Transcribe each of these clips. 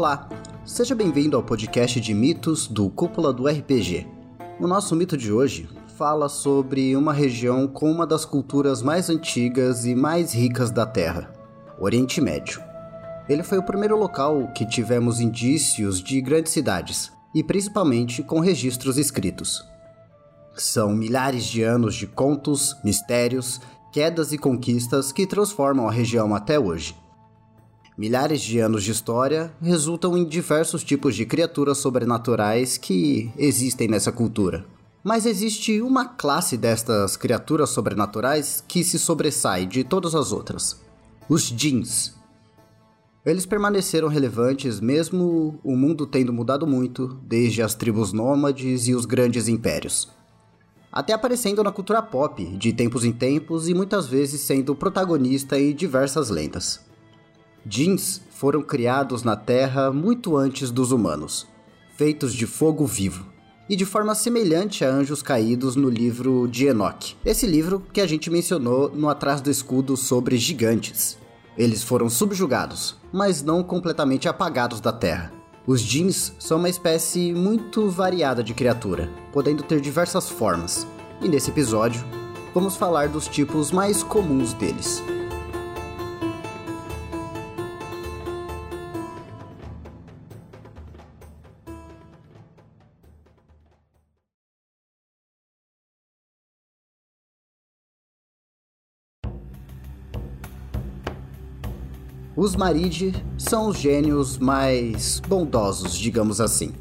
Olá, seja bem-vindo ao podcast de mitos do Cúpula do RPG. O nosso mito de hoje fala sobre uma região com uma das culturas mais antigas e mais ricas da Terra, Oriente Médio. Ele foi o primeiro local que tivemos indícios de grandes cidades, e principalmente com registros escritos. São milhares de anos de contos, mistérios, quedas e conquistas que transformam a região até hoje. Milhares de anos de história resultam em diversos tipos de criaturas sobrenaturais que existem nessa cultura. Mas existe uma classe destas criaturas sobrenaturais que se sobressai de todas as outras: os Jins. Eles permaneceram relevantes mesmo o mundo tendo mudado muito, desde as tribos nômades e os grandes impérios. Até aparecendo na cultura pop, de tempos em tempos e muitas vezes sendo protagonista em diversas lendas. Jeans foram criados na Terra muito antes dos humanos, feitos de fogo vivo, e de forma semelhante a anjos caídos no livro de Enoch. Esse livro que a gente mencionou no Atrás do Escudo sobre gigantes. Eles foram subjugados, mas não completamente apagados da Terra. Os jeans são uma espécie muito variada de criatura, podendo ter diversas formas, e nesse episódio vamos falar dos tipos mais comuns deles. Os Maridi são os gênios mais bondosos, digamos assim.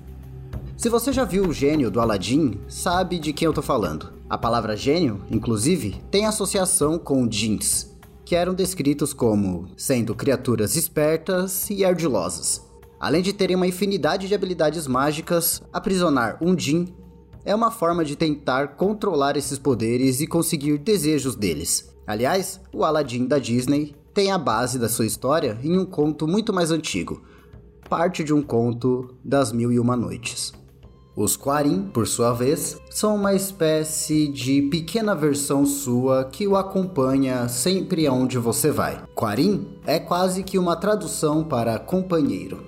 Se você já viu o gênio do Aladdin, sabe de quem eu tô falando. A palavra gênio, inclusive, tem associação com jeans, que eram descritos como sendo criaturas espertas e ardilosas. Além de terem uma infinidade de habilidades mágicas, aprisionar um jin é uma forma de tentar controlar esses poderes e conseguir desejos deles. Aliás, o Aladdin da Disney tem a base da sua história em um conto muito mais antigo, parte de um conto das Mil e Uma Noites. Os Quarim, por sua vez, são uma espécie de pequena versão sua que o acompanha sempre aonde você vai. Quarim é quase que uma tradução para companheiro.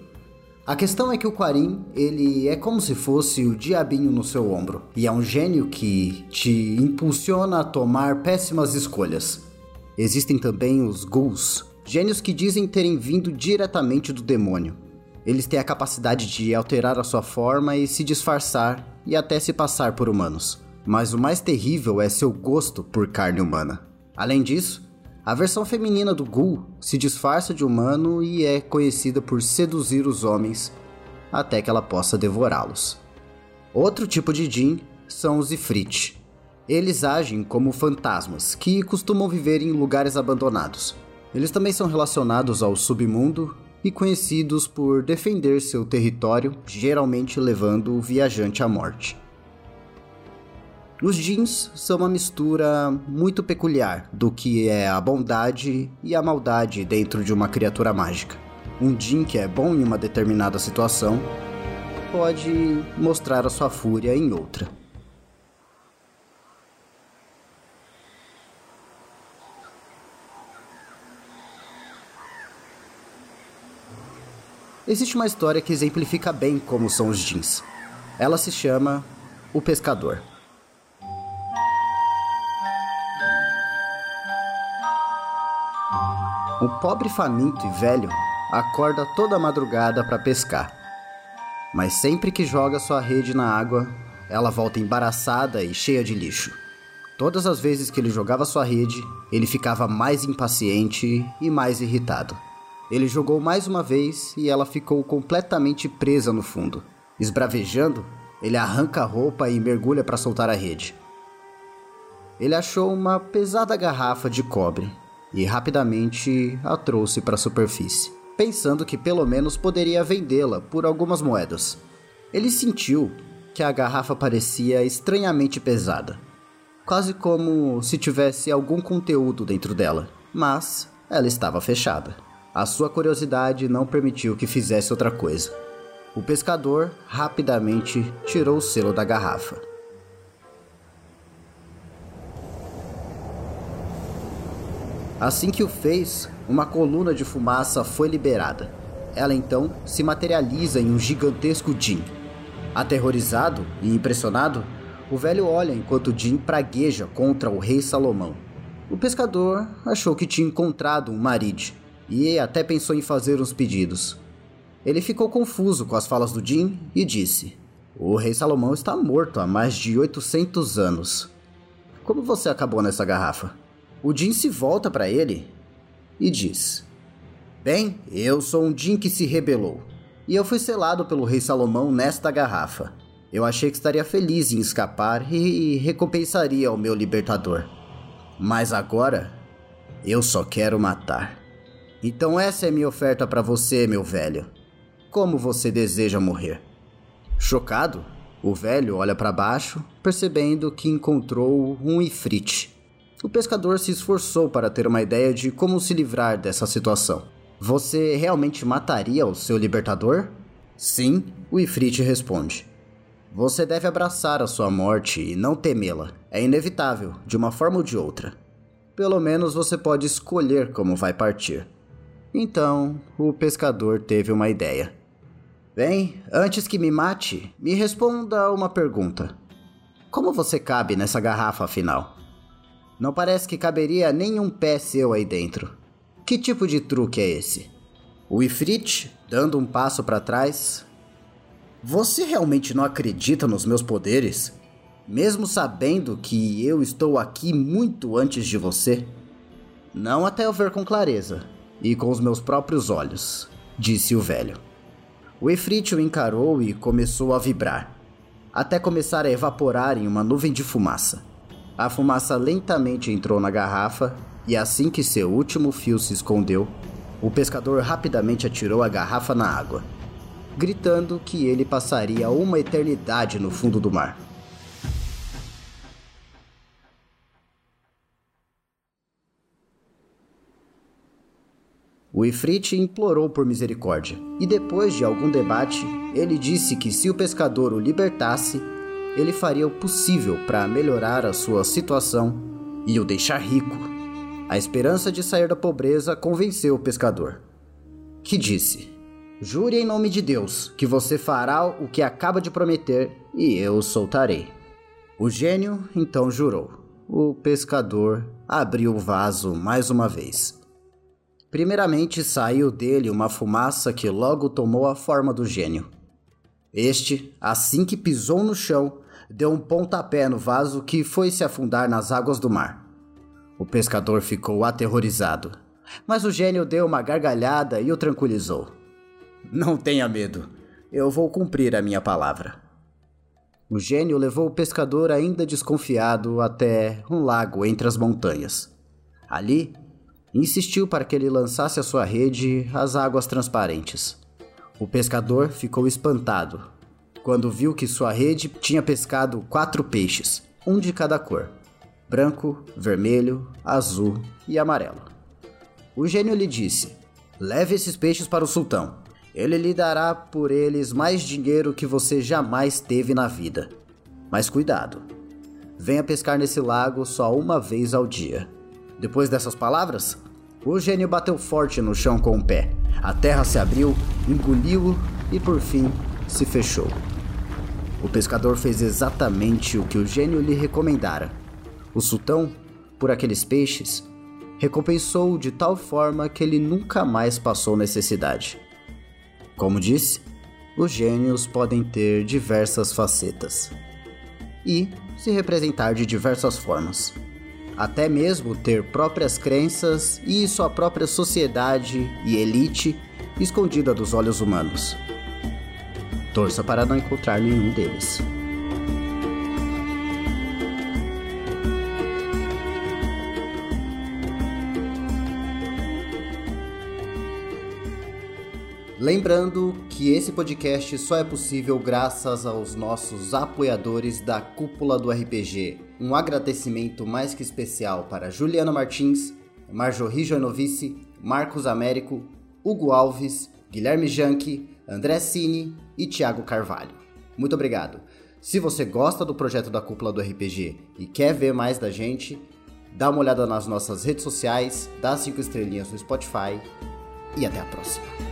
A questão é que o Quarim, ele é como se fosse o diabinho no seu ombro, e é um gênio que te impulsiona a tomar péssimas escolhas. Existem também os ghouls, gênios que dizem terem vindo diretamente do demônio. Eles têm a capacidade de alterar a sua forma e se disfarçar e até se passar por humanos. Mas o mais terrível é seu gosto por carne humana. Além disso, a versão feminina do ghoul se disfarça de humano e é conhecida por seduzir os homens até que ela possa devorá-los. Outro tipo de Jin são os Ifrit, eles agem como fantasmas, que costumam viver em lugares abandonados. Eles também são relacionados ao submundo e conhecidos por defender seu território, geralmente levando o viajante à morte. Os jeans são uma mistura muito peculiar do que é a bondade e a maldade dentro de uma criatura mágica. Um Jin que é bom em uma determinada situação pode mostrar a sua fúria em outra. Existe uma história que exemplifica bem como são os jeans. Ela se chama O Pescador. Um pobre faminto e velho acorda toda madrugada para pescar. Mas sempre que joga sua rede na água, ela volta embaraçada e cheia de lixo. Todas as vezes que ele jogava sua rede, ele ficava mais impaciente e mais irritado. Ele jogou mais uma vez e ela ficou completamente presa no fundo. Esbravejando, ele arranca a roupa e mergulha para soltar a rede. Ele achou uma pesada garrafa de cobre e rapidamente a trouxe para a superfície, pensando que pelo menos poderia vendê-la por algumas moedas. Ele sentiu que a garrafa parecia estranhamente pesada, quase como se tivesse algum conteúdo dentro dela, mas ela estava fechada. A sua curiosidade não permitiu que fizesse outra coisa. O pescador rapidamente tirou o selo da garrafa. Assim que o fez, uma coluna de fumaça foi liberada. ela então se materializa em um gigantesco Jin. Aterrorizado e impressionado, o velho olha enquanto Jin pragueja contra o rei Salomão. O pescador achou que tinha encontrado um Marid e até pensou em fazer uns pedidos. Ele ficou confuso com as falas do Jin e disse: O rei Salomão está morto há mais de 800 anos. Como você acabou nessa garrafa? O Jin se volta para ele e diz: Bem, eu sou um Jin que se rebelou, e eu fui selado pelo rei Salomão nesta garrafa. Eu achei que estaria feliz em escapar e recompensaria o meu libertador. Mas agora, eu só quero matar. Então essa é minha oferta para você, meu velho. Como você deseja morrer? Chocado, o velho olha para baixo, percebendo que encontrou um ifrit. O pescador se esforçou para ter uma ideia de como se livrar dessa situação. Você realmente mataria o seu libertador? Sim, o ifrit responde. Você deve abraçar a sua morte e não temê-la. É inevitável, de uma forma ou de outra. Pelo menos você pode escolher como vai partir. Então, o pescador teve uma ideia. Bem, antes que me mate, me responda uma pergunta. Como você cabe nessa garrafa afinal? Não parece que caberia nenhum pé seu aí dentro. Que tipo de truque é esse? O Ifrit, dando um passo para trás, você realmente não acredita nos meus poderes? Mesmo sabendo que eu estou aqui muito antes de você? Não até eu ver com clareza e com os meus próprios olhos, disse o velho. O Efrit o encarou e começou a vibrar, até começar a evaporar em uma nuvem de fumaça. A fumaça lentamente entrou na garrafa e assim que seu último fio se escondeu, o pescador rapidamente atirou a garrafa na água gritando que ele passaria uma eternidade no fundo do mar. O Ifrit implorou por misericórdia, e depois de algum debate, ele disse que se o pescador o libertasse, ele faria o possível para melhorar a sua situação e o deixar rico. A esperança de sair da pobreza convenceu o pescador, que disse: Jure em nome de Deus que você fará o que acaba de prometer e eu o soltarei. O gênio então jurou. O pescador abriu o vaso mais uma vez. Primeiramente saiu dele uma fumaça que logo tomou a forma do gênio. Este, assim que pisou no chão, deu um pontapé no vaso que foi se afundar nas águas do mar. O pescador ficou aterrorizado, mas o gênio deu uma gargalhada e o tranquilizou. Não tenha medo, eu vou cumprir a minha palavra. O gênio levou o pescador ainda desconfiado até um lago entre as montanhas. Ali, insistiu para que ele lançasse a sua rede às águas transparentes. O pescador ficou espantado quando viu que sua rede tinha pescado quatro peixes, um de cada cor: branco, vermelho, azul e amarelo. O gênio lhe disse: Leve esses peixes para o sultão. Ele lhe dará por eles mais dinheiro que você jamais teve na vida. Mas cuidado. Venha pescar nesse lago só uma vez ao dia. Depois dessas palavras, o gênio bateu forte no chão com o pé. A terra se abriu, engoliu e por fim se fechou. O pescador fez exatamente o que o gênio lhe recomendara. O sultão, por aqueles peixes, recompensou-o de tal forma que ele nunca mais passou necessidade. Como disse, os gênios podem ter diversas facetas e se representar de diversas formas. Até mesmo ter próprias crenças e sua própria sociedade e elite escondida dos olhos humanos. Torça para não encontrar nenhum deles. Lembrando que esse podcast só é possível graças aos nossos apoiadores da Cúpula do RPG. Um agradecimento mais que especial para Juliana Martins, Marjorie Joanovice, Marcos Américo, Hugo Alves, Guilherme Janke, André Cine e Thiago Carvalho. Muito obrigado. Se você gosta do projeto da Cúpula do RPG e quer ver mais da gente, dá uma olhada nas nossas redes sociais, dá cinco estrelinhas no Spotify e até a próxima.